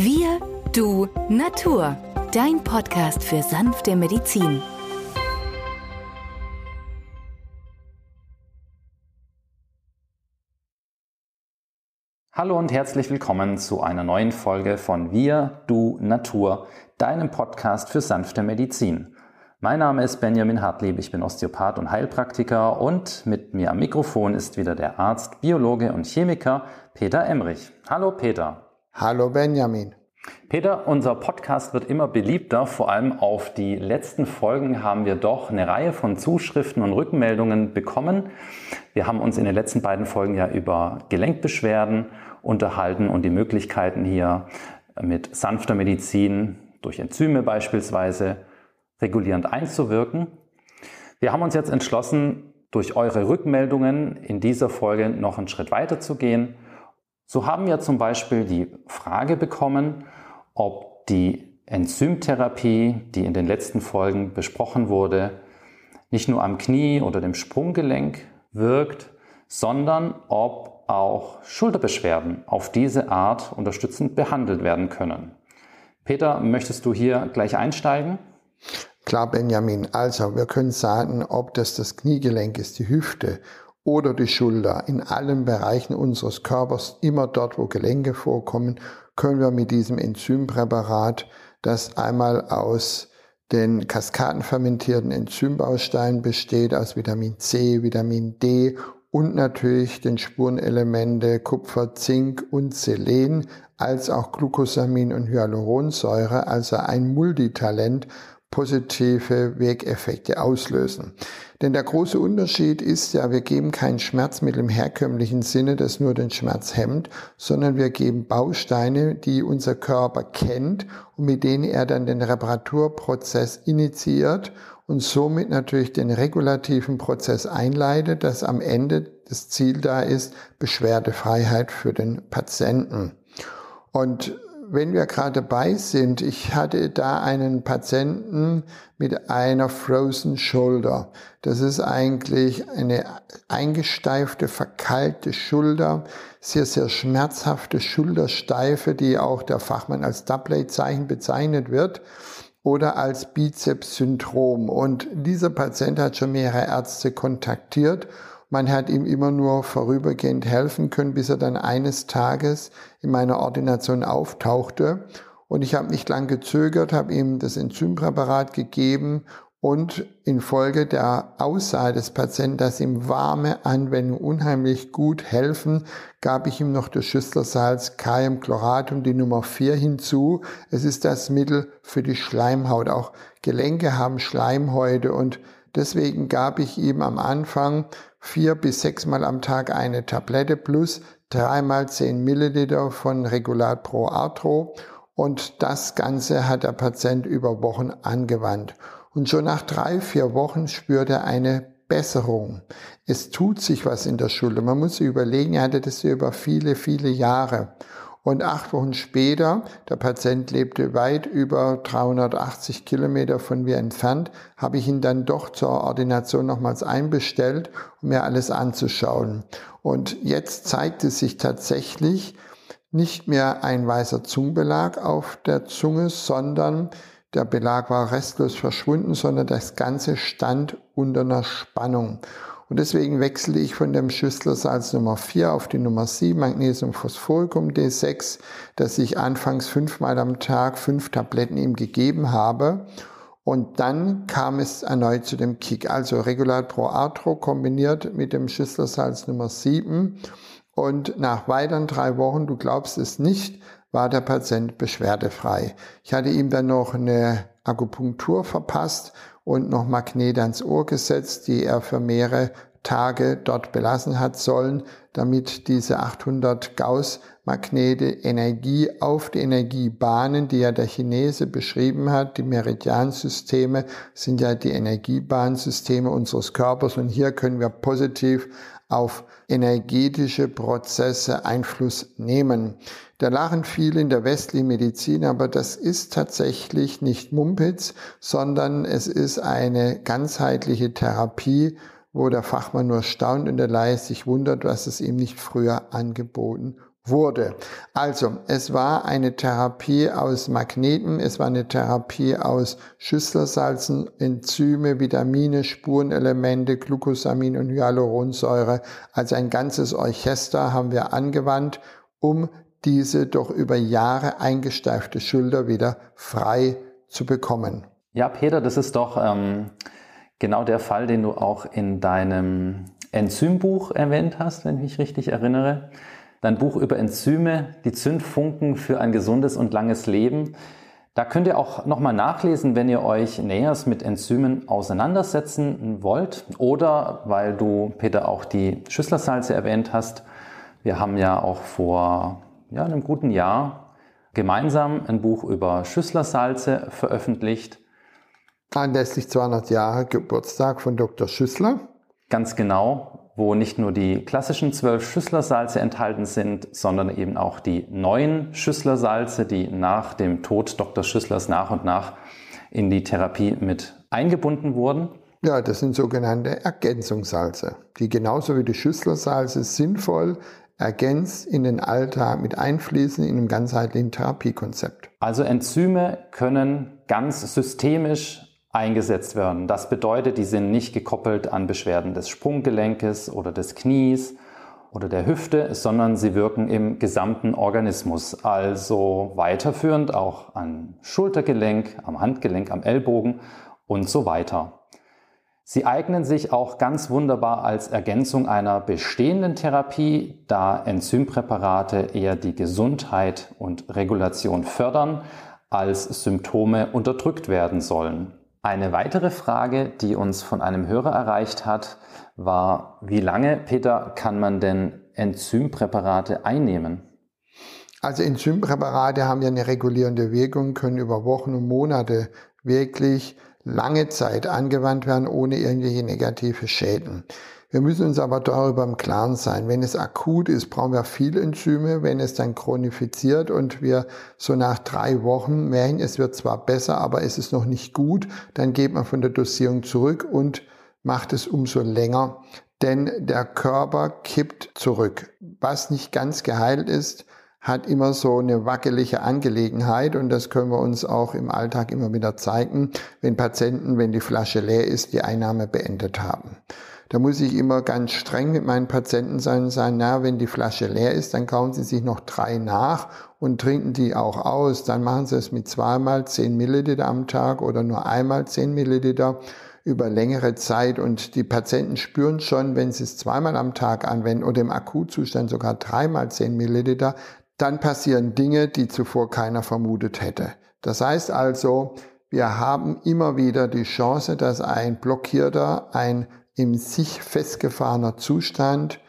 Wir, du, Natur. Dein Podcast für sanfte Medizin. Hallo und herzlich willkommen zu einer neuen Folge von Wir, du, Natur, deinem Podcast für sanfte Medizin. Mein Name ist Benjamin Hartlieb, ich bin Osteopath und Heilpraktiker und mit mir am Mikrofon ist wieder der Arzt, Biologe und Chemiker Peter Emrich. Hallo Peter. Hallo Benjamin. Peter, unser Podcast wird immer beliebter. Vor allem auf die letzten Folgen haben wir doch eine Reihe von Zuschriften und Rückmeldungen bekommen. Wir haben uns in den letzten beiden Folgen ja über Gelenkbeschwerden unterhalten und die Möglichkeiten hier mit sanfter Medizin durch Enzyme beispielsweise regulierend einzuwirken. Wir haben uns jetzt entschlossen, durch eure Rückmeldungen in dieser Folge noch einen Schritt weiter zu gehen. So haben wir zum Beispiel die Frage bekommen, ob die Enzymtherapie, die in den letzten Folgen besprochen wurde, nicht nur am Knie oder dem Sprunggelenk wirkt, sondern ob auch Schulterbeschwerden auf diese Art unterstützend behandelt werden können. Peter, möchtest du hier gleich einsteigen? Klar, Benjamin. Also, wir können sagen, ob das das Kniegelenk ist, die Hüfte oder die Schulter. In allen Bereichen unseres Körpers, immer dort, wo Gelenke vorkommen, können wir mit diesem Enzympräparat, das einmal aus den kaskadenfermentierten Enzymbausteinen besteht, aus Vitamin C, Vitamin D und natürlich den Spurenelemente Kupfer, Zink und Selen, als auch Glucosamin und Hyaluronsäure, also ein Multitalent, positive Wegeffekte auslösen. Denn der große Unterschied ist ja, wir geben kein Schmerzmittel im herkömmlichen Sinne, das nur den Schmerz hemmt, sondern wir geben Bausteine, die unser Körper kennt und mit denen er dann den Reparaturprozess initiiert und somit natürlich den regulativen Prozess einleitet, dass am Ende das Ziel da ist, Beschwerdefreiheit für den Patienten. Und wenn wir gerade dabei sind, ich hatte da einen Patienten mit einer Frozen Shoulder. Das ist eigentlich eine eingesteifte, verkalte Schulter, sehr, sehr schmerzhafte Schultersteife, die auch der Fachmann als Doublet-Zeichen bezeichnet wird oder als Bizeps-Syndrom. Und dieser Patient hat schon mehrere Ärzte kontaktiert man hat ihm immer nur vorübergehend helfen können, bis er dann eines Tages in meiner Ordination auftauchte. Und ich habe nicht lang gezögert, habe ihm das Enzympräparat gegeben und infolge der Aussage des Patienten, dass ihm warme Anwendungen unheimlich gut helfen, gab ich ihm noch das Schüsslersalz Kaliumchloratum, die Nummer 4 hinzu. Es ist das Mittel für die Schleimhaut. Auch Gelenke haben Schleimhäute und deswegen gab ich ihm am Anfang vier bis sechsmal am Tag eine Tablette plus dreimal zehn Milliliter von Regulat Pro Arthro und das Ganze hat der Patient über Wochen angewandt. Und schon nach drei, vier Wochen spürt er eine Besserung. Es tut sich was in der Schulter. Man muss überlegen, er hatte das über viele, viele Jahre. Und acht Wochen später, der Patient lebte weit über 380 Kilometer von mir entfernt, habe ich ihn dann doch zur Ordination nochmals einbestellt, um mir alles anzuschauen. Und jetzt zeigt es sich tatsächlich nicht mehr ein weißer Zungenbelag auf der Zunge, sondern der Belag war restlos verschwunden, sondern das Ganze stand unter einer Spannung. Und deswegen wechsle ich von dem Schüsslersalz Nummer 4 auf die Nummer 7, Magnesiumphosphoricum D6, das ich anfangs fünfmal am Tag fünf Tabletten ihm gegeben habe. Und dann kam es erneut zu dem Kick, also Regulat Pro Arthro kombiniert mit dem Schüsslersalz Nummer 7. Und nach weiteren drei Wochen, du glaubst es nicht, war der Patient beschwerdefrei. Ich hatte ihm dann noch eine Akupunktur verpasst und noch Magnete ans Ohr gesetzt, die er für mehrere Tage dort belassen hat sollen, damit diese 800 Gauss Magnete Energie auf die Energiebahnen, die ja der Chinese beschrieben hat, die Meridiansysteme sind ja die Energiebahnsysteme unseres Körpers und hier können wir positiv auf energetische Prozesse Einfluss nehmen. Da lachen viele in der westlichen Medizin, aber das ist tatsächlich nicht Mumpitz, sondern es ist eine ganzheitliche Therapie, wo der Fachmann nur staunt und der Laie sich wundert, was es ihm nicht früher angeboten wurde. Also, es war eine Therapie aus Magneten, es war eine Therapie aus Schüsslersalzen, Enzyme, Vitamine, Spurenelemente, Glucosamin und Hyaluronsäure. Also ein ganzes Orchester haben wir angewandt, um diese doch über Jahre eingesteifte Schulter wieder frei zu bekommen. Ja, Peter, das ist doch ähm, genau der Fall, den du auch in deinem Enzymbuch erwähnt hast, wenn ich mich richtig erinnere. Dein Buch über Enzyme, die Zündfunken für ein gesundes und langes Leben. Da könnt ihr auch nochmal nachlesen, wenn ihr euch näher mit Enzymen auseinandersetzen wollt oder weil du, Peter, auch die Schüsslersalze erwähnt hast. Wir haben ja auch vor ja, einem guten Jahr gemeinsam ein Buch über Schüsslersalze veröffentlicht. Anlässlich 200 Jahre Geburtstag von Dr. Schüssler. Ganz genau, wo nicht nur die klassischen zwölf Schüsslersalze enthalten sind, sondern eben auch die neuen Schüsslersalze, die nach dem Tod Dr. Schüsslers nach und nach in die Therapie mit eingebunden wurden. Ja, das sind sogenannte Ergänzungssalze, die genauso wie die Schüsslersalze sinnvoll ergänzt in den Alltag mit einfließen in einem ganzheitlichen Therapiekonzept. Also Enzyme können ganz systemisch eingesetzt werden. Das bedeutet, die sind nicht gekoppelt an Beschwerden des Sprunggelenkes oder des Knies oder der Hüfte, sondern sie wirken im gesamten Organismus. Also weiterführend auch am Schultergelenk, am Handgelenk, am Ellbogen und so weiter. Sie eignen sich auch ganz wunderbar als Ergänzung einer bestehenden Therapie, da Enzympräparate eher die Gesundheit und Regulation fördern, als Symptome unterdrückt werden sollen. Eine weitere Frage, die uns von einem Hörer erreicht hat, war, wie lange, Peter, kann man denn Enzympräparate einnehmen? Also Enzympräparate haben ja eine regulierende Wirkung, können über Wochen und Monate wirklich lange Zeit angewandt werden, ohne irgendwelche negative Schäden. Wir müssen uns aber darüber im Klaren sein. Wenn es akut ist, brauchen wir viele Enzyme. Wenn es dann chronifiziert und wir so nach drei Wochen merken, es wird zwar besser, aber es ist noch nicht gut, dann geht man von der Dosierung zurück und macht es umso länger, denn der Körper kippt zurück. Was nicht ganz geheilt ist, hat immer so eine wackelige Angelegenheit und das können wir uns auch im Alltag immer wieder zeigen, wenn Patienten, wenn die Flasche leer ist, die Einnahme beendet haben. Da muss ich immer ganz streng mit meinen Patienten sein und sagen, na, wenn die Flasche leer ist, dann kaufen Sie sich noch drei nach und trinken die auch aus. Dann machen Sie es mit zweimal zehn Milliliter am Tag oder nur einmal zehn Milliliter über längere Zeit und die Patienten spüren schon, wenn sie es zweimal am Tag anwenden oder im Akutzustand sogar dreimal zehn Milliliter, dann passieren Dinge, die zuvor keiner vermutet hätte. Das heißt also, wir haben immer wieder die Chance, dass ein blockierter, ein im sich festgefahrener Zustand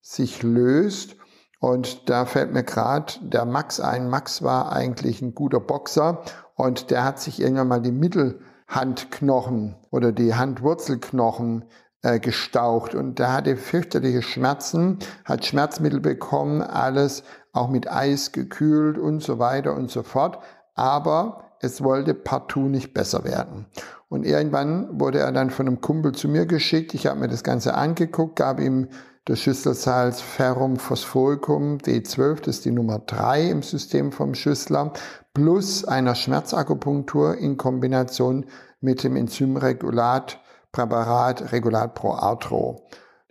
sich löst. Und da fällt mir gerade der Max ein. Max war eigentlich ein guter Boxer und der hat sich irgendwann mal die Mittelhandknochen oder die Handwurzelknochen äh, gestaucht und der hatte fürchterliche Schmerzen, hat Schmerzmittel bekommen, alles auch mit Eis gekühlt und so weiter und so fort. Aber es wollte partout nicht besser werden. Und irgendwann wurde er dann von einem Kumpel zu mir geschickt. Ich habe mir das Ganze angeguckt, gab ihm das Schüsselsalz Ferrum Phosphoricum D12, das ist die Nummer 3 im System vom Schüssler, plus einer Schmerzakupunktur in Kombination mit dem Enzymregulat Präparat Regulat Pro Arthro.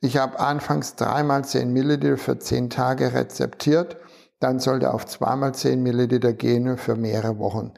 Ich habe anfangs dreimal 10 Milliliter für 10 Tage rezeptiert, dann sollte auf zweimal 10 Milliliter gehen für mehrere Wochen.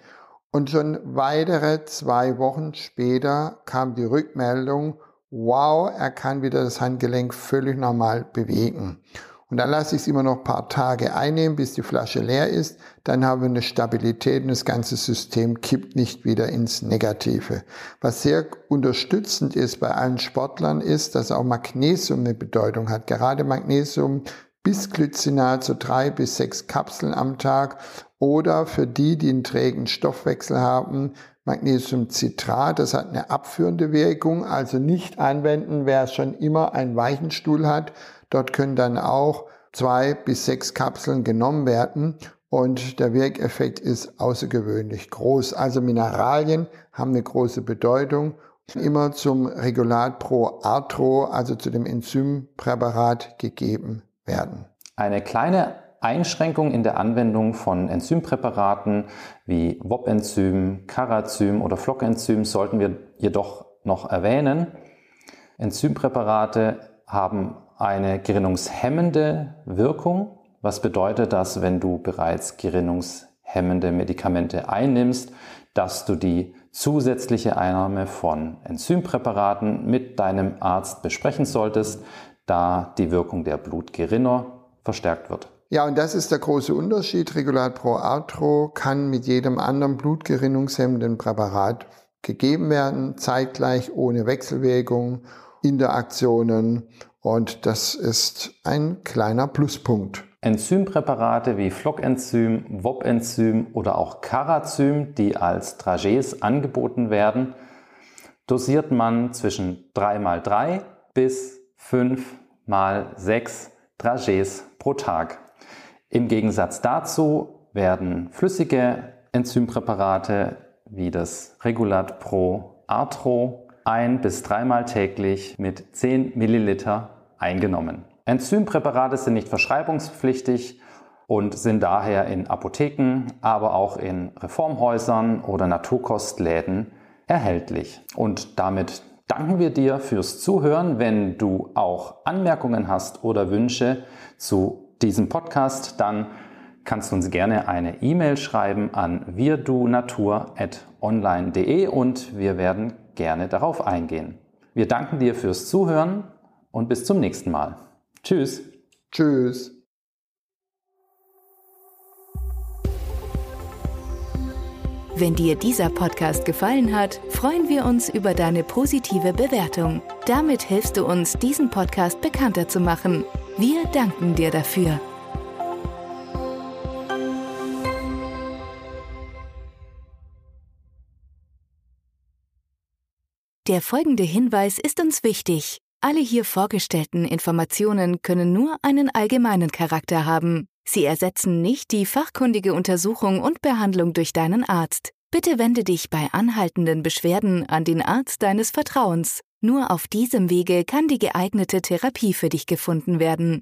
Und schon weitere zwei Wochen später kam die Rückmeldung, wow, er kann wieder das Handgelenk völlig normal bewegen. Und dann lasse ich es immer noch ein paar Tage einnehmen, bis die Flasche leer ist. Dann haben wir eine Stabilität und das ganze System kippt nicht wieder ins Negative. Was sehr unterstützend ist bei allen Sportlern ist, dass auch Magnesium eine Bedeutung hat. Gerade Magnesium bis Glycinat, so drei bis sechs Kapseln am Tag. Oder für die, die einen trägen Stoffwechsel haben, Magnesiumcitrat, das hat eine abführende Wirkung, also nicht anwenden, wer schon immer einen weichen Stuhl hat, Dort können dann auch zwei bis sechs Kapseln genommen werden und der Wirkeffekt ist außergewöhnlich groß. Also Mineralien haben eine große Bedeutung. Immer zum Regulat pro Arthro, also zu dem Enzympräparat gegeben werden. Eine kleine Einschränkung in der Anwendung von Enzympräparaten wie WOP-Enzym, Carazym oder Flockenzym sollten wir jedoch noch erwähnen. Enzympräparate haben eine gerinnungshemmende Wirkung, was bedeutet, dass wenn du bereits gerinnungshemmende Medikamente einnimmst, dass du die zusätzliche Einnahme von Enzympräparaten mit deinem Arzt besprechen solltest, da die Wirkung der Blutgerinner verstärkt wird. Ja, und das ist der große Unterschied. Regulat Pro Arthro kann mit jedem anderen blutgerinnungshemmenden Präparat gegeben werden, zeitgleich ohne Wechselwirkung, Interaktionen und das ist ein kleiner Pluspunkt. Enzympräparate wie Flockenzym, WOP-Enzym oder auch Carazym, die als Dragees angeboten werden, dosiert man zwischen 3x3 bis 5x6 Dragees pro Tag. Im Gegensatz dazu werden flüssige Enzympräparate wie das Regulat Pro Arthro ein- bis dreimal täglich mit 10 Milliliter eingenommen. Enzympräparate sind nicht verschreibungspflichtig und sind daher in Apotheken, aber auch in Reformhäusern oder Naturkostläden erhältlich. Und damit danken wir dir fürs Zuhören. Wenn du auch Anmerkungen hast oder Wünsche zu diesem Podcast, dann kannst du uns gerne eine E-Mail schreiben an wirdunatur.online.de und wir werden gerne darauf eingehen. Wir danken dir fürs Zuhören und bis zum nächsten Mal. Tschüss. Tschüss. Wenn dir dieser Podcast gefallen hat, freuen wir uns über deine positive Bewertung. Damit hilfst du uns, diesen Podcast bekannter zu machen. Wir danken dir dafür. Der folgende Hinweis ist uns wichtig. Alle hier vorgestellten Informationen können nur einen allgemeinen Charakter haben. Sie ersetzen nicht die fachkundige Untersuchung und Behandlung durch deinen Arzt. Bitte wende dich bei anhaltenden Beschwerden an den Arzt deines Vertrauens. Nur auf diesem Wege kann die geeignete Therapie für dich gefunden werden.